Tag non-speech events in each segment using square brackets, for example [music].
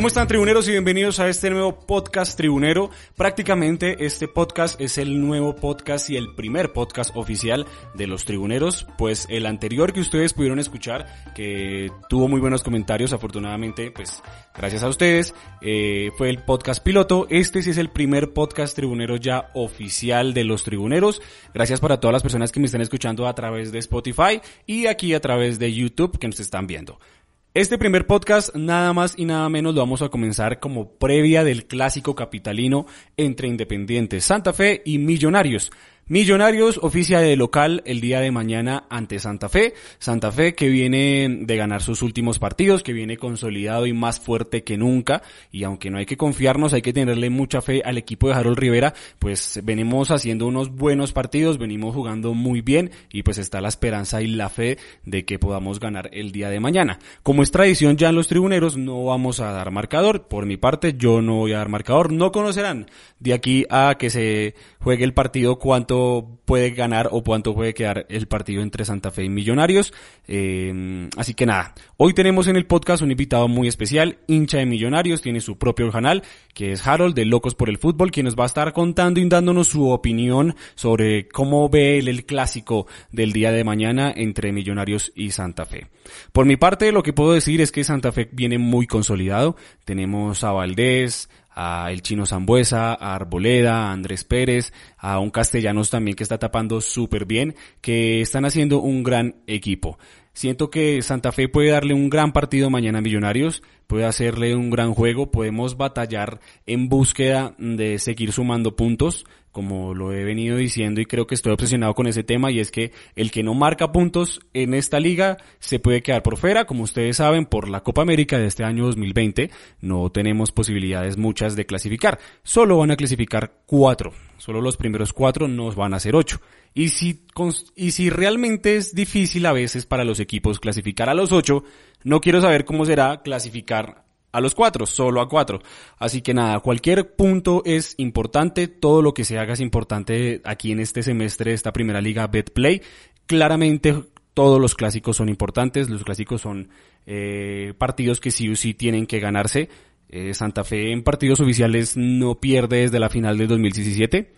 ¿Cómo están tribuneros y bienvenidos a este nuevo podcast tribunero? Prácticamente este podcast es el nuevo podcast y el primer podcast oficial de los tribuneros, pues el anterior que ustedes pudieron escuchar, que tuvo muy buenos comentarios, afortunadamente, pues gracias a ustedes, eh, fue el podcast piloto. Este sí es el primer podcast tribunero ya oficial de los tribuneros. Gracias para todas las personas que me están escuchando a través de Spotify y aquí a través de YouTube que nos están viendo. Este primer podcast nada más y nada menos lo vamos a comenzar como previa del clásico capitalino entre Independientes Santa Fe y Millonarios. Millonarios oficia de local el día de mañana ante Santa Fe. Santa Fe que viene de ganar sus últimos partidos, que viene consolidado y más fuerte que nunca. Y aunque no hay que confiarnos, hay que tenerle mucha fe al equipo de Harold Rivera, pues venimos haciendo unos buenos partidos, venimos jugando muy bien y pues está la esperanza y la fe de que podamos ganar el día de mañana. Como es tradición ya en los tribuneros, no vamos a dar marcador. Por mi parte, yo no voy a dar marcador. No conocerán de aquí a que se juegue el partido cuánto puede ganar o cuánto puede quedar el partido entre Santa Fe y Millonarios. Eh, así que nada, hoy tenemos en el podcast un invitado muy especial, hincha de Millonarios, tiene su propio canal, que es Harold de Locos por el Fútbol, quien nos va a estar contando y dándonos su opinión sobre cómo ve él el clásico del día de mañana entre Millonarios y Santa Fe. Por mi parte, lo que puedo decir es que Santa Fe viene muy consolidado. Tenemos a Valdés, a el chino Zambuesa, a Arboleda, a Andrés Pérez, a un castellanos también que está tapando súper bien, que están haciendo un gran equipo. Siento que Santa Fe puede darle un gran partido mañana a Millonarios, puede hacerle un gran juego, podemos batallar en búsqueda de seguir sumando puntos, como lo he venido diciendo y creo que estoy obsesionado con ese tema y es que el que no marca puntos en esta liga se puede quedar por fuera, como ustedes saben, por la Copa América de este año 2020 no tenemos posibilidades muchas de clasificar, solo van a clasificar cuatro, solo los primeros cuatro nos van a ser ocho. Y si, y si realmente es difícil a veces para los equipos clasificar a los ocho, no quiero saber cómo será clasificar a los cuatro, solo a cuatro. Así que nada, cualquier punto es importante, todo lo que se haga es importante aquí en este semestre esta primera liga BetPlay. Claramente todos los clásicos son importantes, los clásicos son eh, partidos que sí o sí tienen que ganarse. Eh, Santa Fe en partidos oficiales no pierde desde la final del 2017.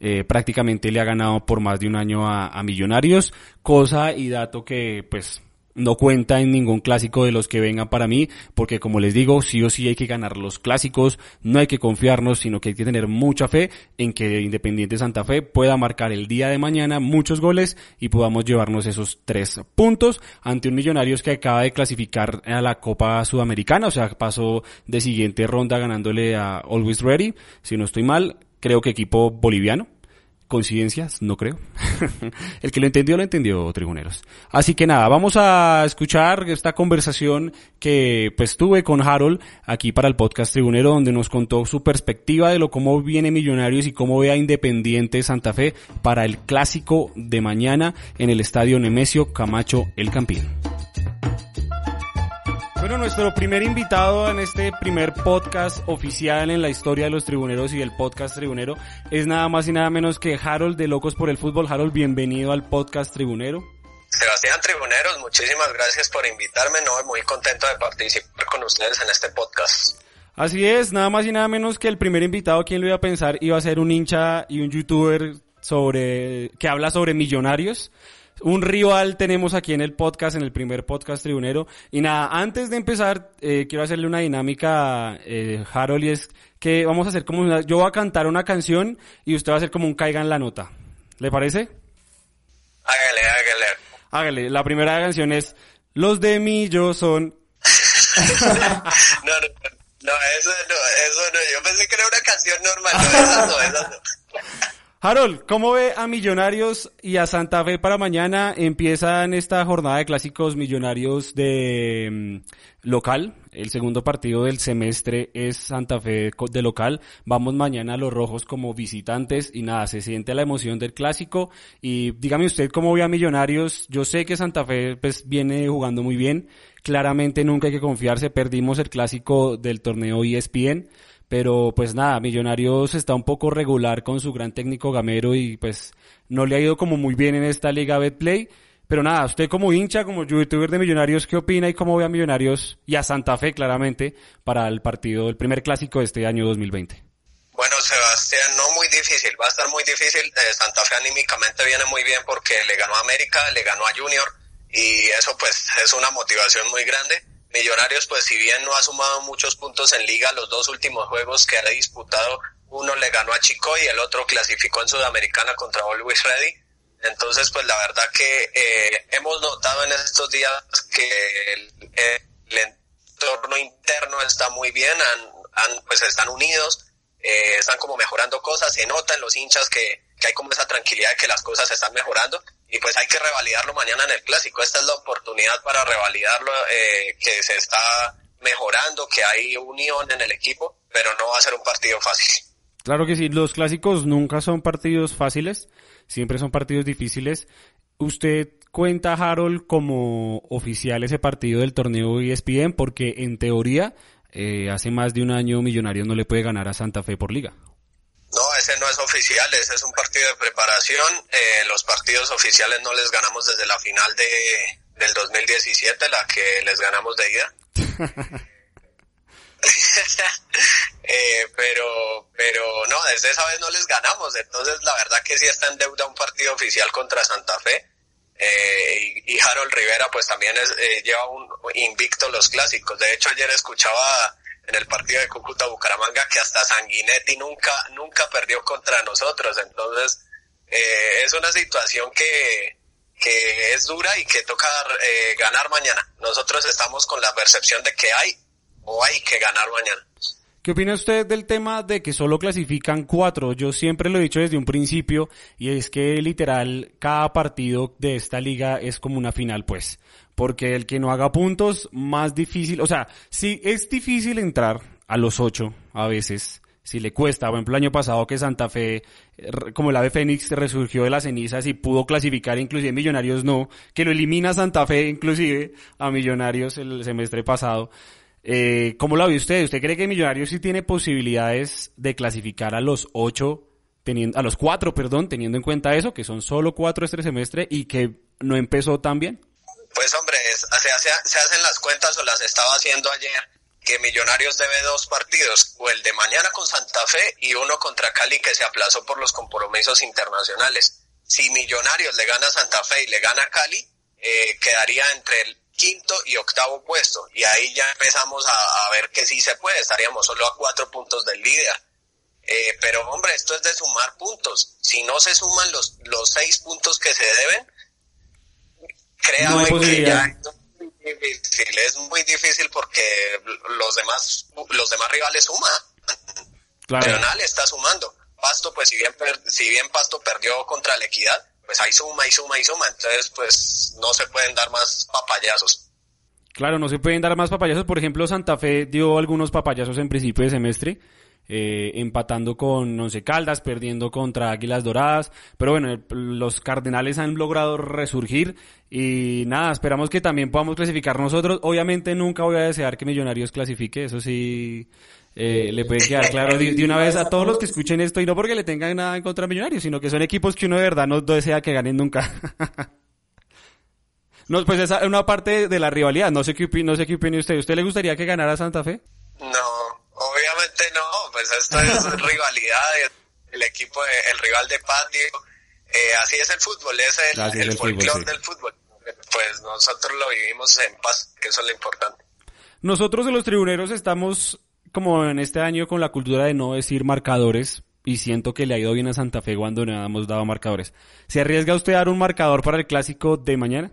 Eh, prácticamente le ha ganado por más de un año a, a Millonarios, cosa y dato que pues no cuenta en ningún clásico de los que vengan para mí, porque como les digo, sí o sí hay que ganar los clásicos, no hay que confiarnos, sino que hay que tener mucha fe en que Independiente Santa Fe pueda marcar el día de mañana muchos goles y podamos llevarnos esos tres puntos ante un Millonarios que acaba de clasificar a la Copa Sudamericana, o sea, pasó de siguiente ronda ganándole a Always Ready, si no estoy mal, creo que equipo boliviano, coincidencias, no creo. [laughs] el que lo entendió, lo entendió, tribuneros. Así que nada, vamos a escuchar esta conversación que pues tuve con Harold aquí para el podcast tribunero, donde nos contó su perspectiva de lo cómo viene Millonarios y cómo ve a Independiente Santa Fe para el clásico de mañana en el estadio Nemesio Camacho El Campín. Bueno, nuestro primer invitado en este primer podcast oficial en la historia de los tribuneros y del podcast tribunero es nada más y nada menos que Harold de Locos por el Fútbol. Harold, bienvenido al podcast tribunero. Sebastián Tribuneros, muchísimas gracias por invitarme, no, muy contento de participar con ustedes en este podcast. Así es, nada más y nada menos que el primer invitado, quien lo iba a pensar, iba a ser un hincha y un youtuber sobre, que habla sobre millonarios un rival tenemos aquí en el podcast, en el primer podcast tribunero. Y nada, antes de empezar, eh, quiero hacerle una dinámica, eh, Harold, y es que vamos a hacer como una, yo voy a cantar una canción y usted va a hacer como un caiga en la nota. ¿Le parece? Hágale, hágale. Hágale, la primera canción es Los de Millo son... [laughs] no, no, no, eso no, eso no, yo pensé que era una canción normal, no, esas no, esas no. [laughs] Harold, ¿cómo ve a Millonarios y a Santa Fe para mañana? Empiezan esta jornada de clásicos Millonarios de mm, local. El segundo partido del semestre es Santa Fe de local. Vamos mañana a los rojos como visitantes y nada, se siente la emoción del clásico. Y dígame usted cómo ve a Millonarios. Yo sé que Santa Fe pues viene jugando muy bien. Claramente nunca hay que confiarse. Perdimos el clásico del torneo ESPN pero pues nada, Millonarios está un poco regular con su gran técnico Gamero y pues no le ha ido como muy bien en esta liga Betplay. Pero nada, usted como hincha, como youtuber de Millonarios, ¿qué opina y cómo ve a Millonarios y a Santa Fe claramente para el partido, el primer clásico de este año 2020? Bueno, Sebastián, no muy difícil, va a estar muy difícil. Eh, Santa Fe anímicamente viene muy bien porque le ganó a América, le ganó a Junior y eso pues es una motivación muy grande. Millonarios pues si bien no ha sumado muchos puntos en liga, los dos últimos juegos que ha disputado, uno le ganó a Chico y el otro clasificó en Sudamericana contra Always Ready. Entonces pues la verdad que eh, hemos notado en estos días que el, entorno interno está muy bien, han, pues están unidos, eh, están como mejorando cosas, se nota en los hinchas que, que hay como esa tranquilidad de que las cosas están mejorando y pues hay que revalidarlo mañana en el clásico. Esta es la oportunidad para revalidarlo, eh, que se está mejorando, que hay unión en el equipo, pero no va a ser un partido fácil. Claro que sí, los clásicos nunca son partidos fáciles, siempre son partidos difíciles. ¿Usted cuenta, Harold, como oficial ese partido del torneo ESPN? Porque en teoría, eh, hace más de un año Millonarios no le puede ganar a Santa Fe por liga. No, es oficial, ese es un partido de preparación. Eh, los partidos oficiales no les ganamos desde la final de, del 2017, la que les ganamos de ida. [laughs] eh, pero, pero no, desde esa vez no les ganamos. Entonces, la verdad que sí está en deuda un partido oficial contra Santa Fe. Eh, y, Harold Rivera, pues también es, eh, lleva un invicto los clásicos. De hecho, ayer escuchaba en el partido de Cúcuta Bucaramanga que hasta Sanguinetti nunca nunca perdió contra nosotros. Entonces eh, es una situación que, que es dura y que toca eh, ganar mañana. Nosotros estamos con la percepción de que hay o hay que ganar mañana. ¿Qué opina usted del tema de que solo clasifican cuatro? Yo siempre lo he dicho desde un principio y es que literal cada partido de esta liga es como una final, pues porque el que no haga puntos, más difícil, o sea, si es difícil entrar a los ocho a veces, si le cuesta, por ejemplo el año pasado que Santa Fe, como el ave Fénix, resurgió de las cenizas y pudo clasificar, inclusive Millonarios no, que lo elimina Santa Fe inclusive a Millonarios el semestre pasado. Eh, ¿Cómo lo ve usted? ¿Usted cree que Millonarios sí tiene posibilidades de clasificar a los ocho, teniendo, a los cuatro, perdón, teniendo en cuenta eso, que son solo cuatro este semestre y que no empezó tan bien? Pues hombre, se, hacen las cuentas o las estaba haciendo ayer que Millonarios debe dos partidos, o el de mañana con Santa Fe y uno contra Cali que se aplazó por los compromisos internacionales. Si Millonarios le gana a Santa Fe y le gana a Cali, eh, quedaría entre el quinto y octavo puesto. Y ahí ya empezamos a, ver que sí se puede, estaríamos solo a cuatro puntos del líder. Eh, pero hombre, esto es de sumar puntos. Si no se suman los, los seis puntos que se deben, Créame que ya es muy difícil, es muy difícil porque los demás, los demás rivales suman. Claro. está sumando. Pasto, pues si bien, si bien Pasto perdió contra la Equidad, pues ahí suma y suma y suma. Entonces, pues no se pueden dar más papayazos. Claro, no se pueden dar más papayazos. Por ejemplo, Santa Fe dio algunos papayazos en principio de semestre eh, empatando con Once Caldas, perdiendo contra Águilas Doradas, pero bueno, los Cardenales han logrado resurgir y nada, esperamos que también podamos clasificar nosotros. Obviamente nunca voy a desear que Millonarios clasifique, eso sí eh, le puede quedar claro de, una vez a todos los que escuchen esto y no porque le tengan nada en contra de Millonarios, sino que son equipos que uno de verdad no desea que ganen nunca. [laughs] no, pues esa es una parte de la rivalidad, no sé qué no sé qué opina usted. ¿Usted le gustaría que ganara Santa Fe? No, obviamente no, pues esto es [laughs] rivalidad, el equipo, el rival de patio, eh, así es el fútbol, es el, el, folclore del fútbol. Pues nosotros lo vivimos en paz, que eso es lo importante. Nosotros de los tribuneros estamos como en este año con la cultura de no decir marcadores y siento que le ha ido bien a Santa Fe cuando no hemos dado marcadores. ¿Se arriesga usted a dar un marcador para el clásico de mañana?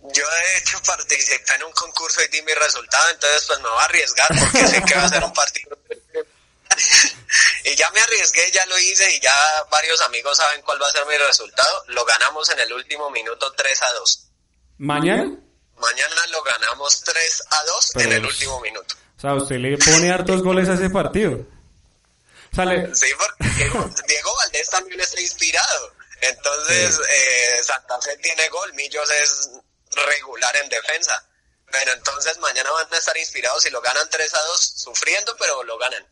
Yo de hecho participé en un concurso y di mi resultado, entonces pues me voy a arriesgar porque sé que va a ser un partido. [laughs] y ya me arriesgué, ya lo hice y ya varios amigos saben cuál va a ser mi resultado. Lo ganamos en el último minuto 3 a 2. ¿Mañana? Mañana lo ganamos 3 a 2 en el último minuto. O sea, usted le pone hartos goles a ese partido. Sale. Sí, porque Diego, Valdés también está inspirado. Entonces, eh, Santa Fe tiene gol, Millos es regular en defensa. Pero entonces mañana van a estar inspirados y lo ganan 3 a 2, sufriendo, pero lo ganan.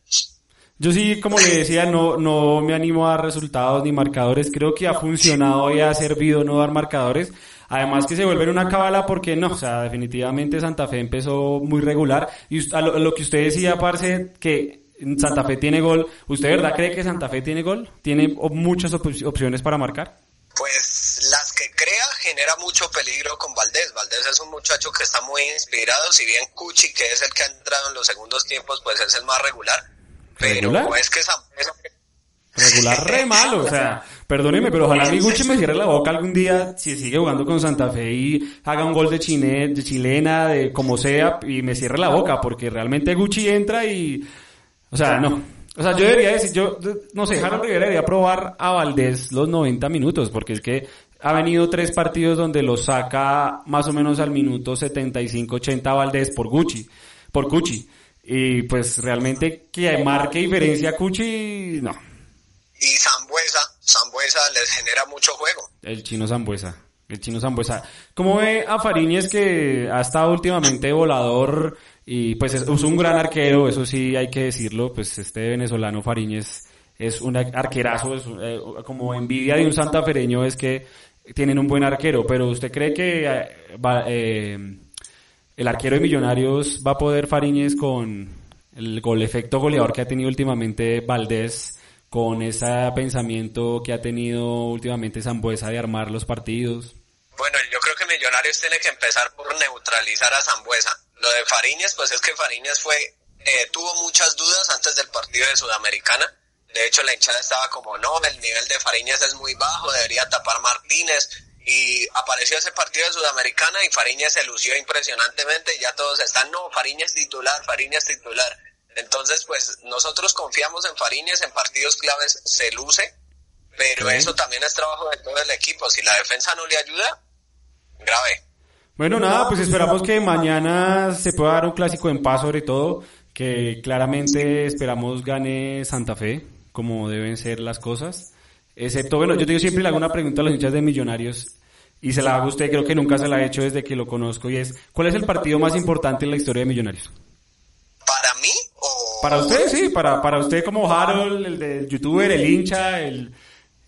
Yo sí, como le decía, no, no me animo a dar resultados ni marcadores. Creo que ha funcionado y ha servido no dar marcadores. Además que se vuelve una cábala porque no, o sea, definitivamente Santa Fe empezó muy regular. Y a lo, que usted decía, parce, que Santa Fe tiene gol. ¿Usted verdad cree que Santa Fe tiene gol? ¿Tiene muchas opciones para marcar? Pues las que crea genera mucho peligro con Valdés. Valdés es un muchacho que está muy inspirado, si bien Cuchi, que es el que ha entrado en los segundos tiempos, pues es el más regular. Pero ¿Regular? es que Regular re malo, o sea, perdóneme, pero ojalá mi Gucci me cierre la boca algún día si sigue jugando con Santa Fe y haga un gol de, chine, de chilena, de como sea, y me cierre la boca, porque realmente Gucci entra y, o sea, no. O sea, yo debería decir, yo, no sé, Harold Rivera debería probar a Valdés los 90 minutos, porque es que ha venido tres partidos donde lo saca más o menos al minuto 75-80 Valdés por Gucci, por Cuchi. Y pues realmente que marque diferencia Cuchi, no. Y Zambuesa, Zambuesa les genera mucho juego. El chino Zambuesa. El chino Zambuesa. ¿Cómo ve a Fariñez que ha estado últimamente volador y pues es, un gran arquero, eso sí hay que decirlo, pues este venezolano Fariñez es un arquerazo, es, eh, como envidia de un santafereño es que tienen un buen arquero, pero ¿usted cree que eh, eh, el arquero de Millonarios va a poder Fariñez con el gol efecto goleador que ha tenido últimamente Valdés, con ese pensamiento que ha tenido últimamente Zambuesa de armar los partidos? Bueno, yo creo que Millonarios tiene que empezar por neutralizar a Zambuesa. Lo de Fariñez, pues es que Fariñez fue, eh, tuvo muchas dudas antes del partido de Sudamericana. De hecho, la hinchada estaba como, no, el nivel de Fariñez es muy bajo, debería tapar Martínez y apareció ese partido de Sudamericana y Fariñas se lució impresionantemente y ya todos están, no, Fariñas titular, Fariñas titular. Entonces, pues nosotros confiamos en Fariñas, en partidos claves se luce, pero eso también es trabajo de todo el equipo. Si la defensa no le ayuda, grave. Bueno, nada, pues esperamos que mañana se pueda dar un clásico en paz sobre todo, que claramente esperamos gane Santa Fe, como deben ser las cosas. Excepto, bueno, yo digo siempre le hago una pregunta a los hinchas de Millonarios y se la hago a usted, creo que nunca se la ha hecho desde que lo conozco y es, ¿cuál es el partido más importante en la historia de Millonarios? ¿Para usted, sí, para, para usted como Harold, el del youtuber, el hincha, el,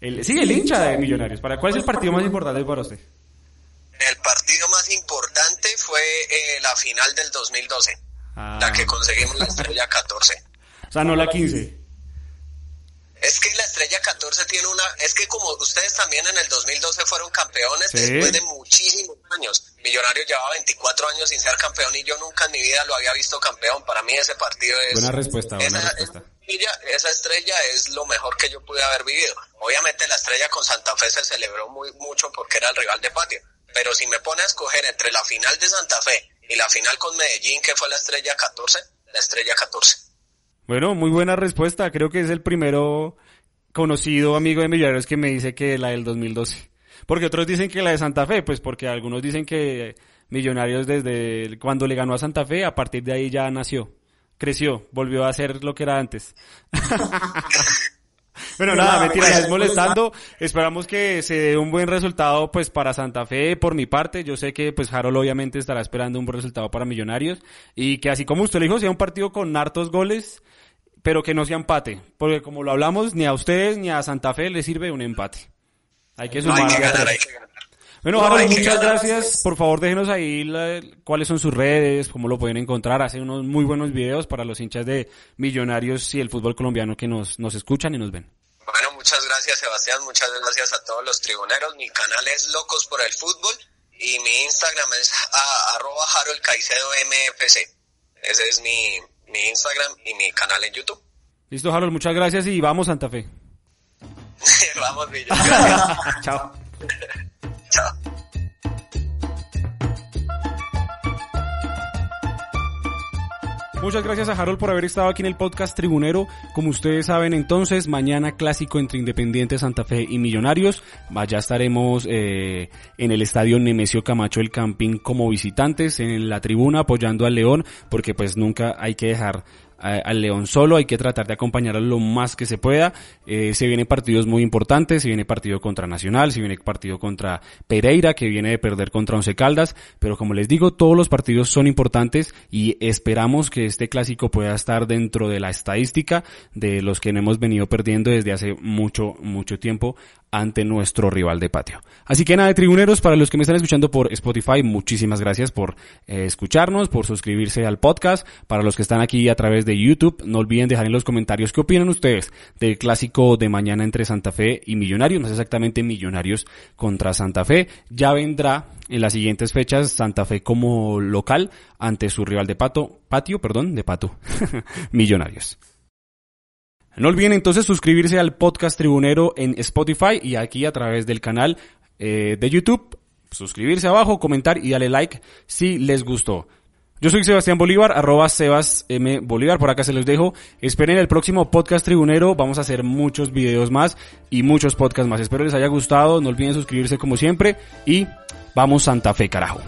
el... Sí, el hincha de Millonarios. ¿Para cuál es el partido más importante para usted? El partido más importante fue eh, la final del 2012, la ah. que conseguimos la estrella 14. [laughs] O sea, no la 15. Es que la estrella 14 tiene una, es que como ustedes también en el 2012 fueron campeones después de muchísimos años. Millonarios llevaba 24 años sin ser campeón y yo nunca en mi vida lo había visto campeón. Para mí ese partido es... Buena respuesta, buena respuesta. Esa, estrella es lo mejor que yo pude haber vivido. Obviamente la estrella con Santa Fe se celebró muy mucho porque era el rival de patio. Pero si me pone a escoger entre la final de Santa Fe y la final con Medellín, que fue la estrella 14, la estrella 14. Bueno, muy buena respuesta. Creo que es el primero conocido amigo de Millonarios que me dice que la del 2012. Porque otros dicen que la de Santa Fe, pues porque algunos dicen que Millonarios desde cuando le ganó a Santa Fe, a partir de ahí ya nació, creció, volvió a ser lo que era antes. [laughs] bueno, nada, mentira, es molestando. Esperamos que se dé un buen resultado pues para Santa Fe por mi parte. Yo sé que pues Harold obviamente estará esperando un buen resultado para Millonarios y que así como usted le dijo, sea un partido con hartos goles pero que no sea empate, porque como lo hablamos, ni a ustedes ni a Santa Fe le sirve un empate. Hay que sumar. Bueno, Harold, muchas gracias. Por favor, déjenos ahí cuáles son sus redes, cómo lo pueden encontrar. Hace unos muy buenos videos para los hinchas de Millonarios y el fútbol colombiano que nos, nos escuchan y nos ven. Muchas gracias, Sebastián. Muchas gracias a todos los tribuneros. Mi canal es Locos por el Fútbol y mi Instagram es arroba Harold Caicedo MFC. Ese es mi, mi Instagram y mi canal en YouTube. Listo, Harold, muchas gracias y vamos Santa Fe. [laughs] vamos, Villa. [laughs] Chao. Chao. Muchas gracias a Harold por haber estado aquí en el podcast Tribunero. Como ustedes saben, entonces, mañana clásico entre Independiente Santa Fe y Millonarios. Ya estaremos eh, en el estadio Nemesio Camacho el Campín como visitantes, en la tribuna apoyando al León, porque pues nunca hay que dejar al León solo, hay que tratar de acompañarlo lo más que se pueda. Eh, se vienen partidos muy importantes, se viene partido contra Nacional, se viene partido contra Pereira, que viene de perder contra Once Caldas, pero como les digo, todos los partidos son importantes y esperamos que este clásico pueda estar dentro de la estadística de los que hemos venido perdiendo desde hace mucho, mucho tiempo ante nuestro rival de patio. Así que nada tribuneros, para los que me están escuchando por Spotify, muchísimas gracias por eh, escucharnos, por suscribirse al podcast. Para los que están aquí a través de YouTube, no olviden dejar en los comentarios qué opinan ustedes del clásico de mañana entre Santa Fe y Millonarios, más exactamente Millonarios contra Santa Fe. Ya vendrá en las siguientes fechas Santa Fe como local ante su rival de pato, patio, perdón, de pato, [laughs] Millonarios. No olviden entonces suscribirse al podcast Tribunero en Spotify y aquí a través del canal eh, de YouTube. Suscribirse abajo, comentar y darle like si les gustó. Yo soy Sebastián Bolívar, arroba Sebas M. Bolívar, por acá se los dejo. Esperen el próximo podcast tribunero, vamos a hacer muchos videos más y muchos podcasts más. Espero les haya gustado, no olviden suscribirse como siempre y vamos Santa Fe carajo.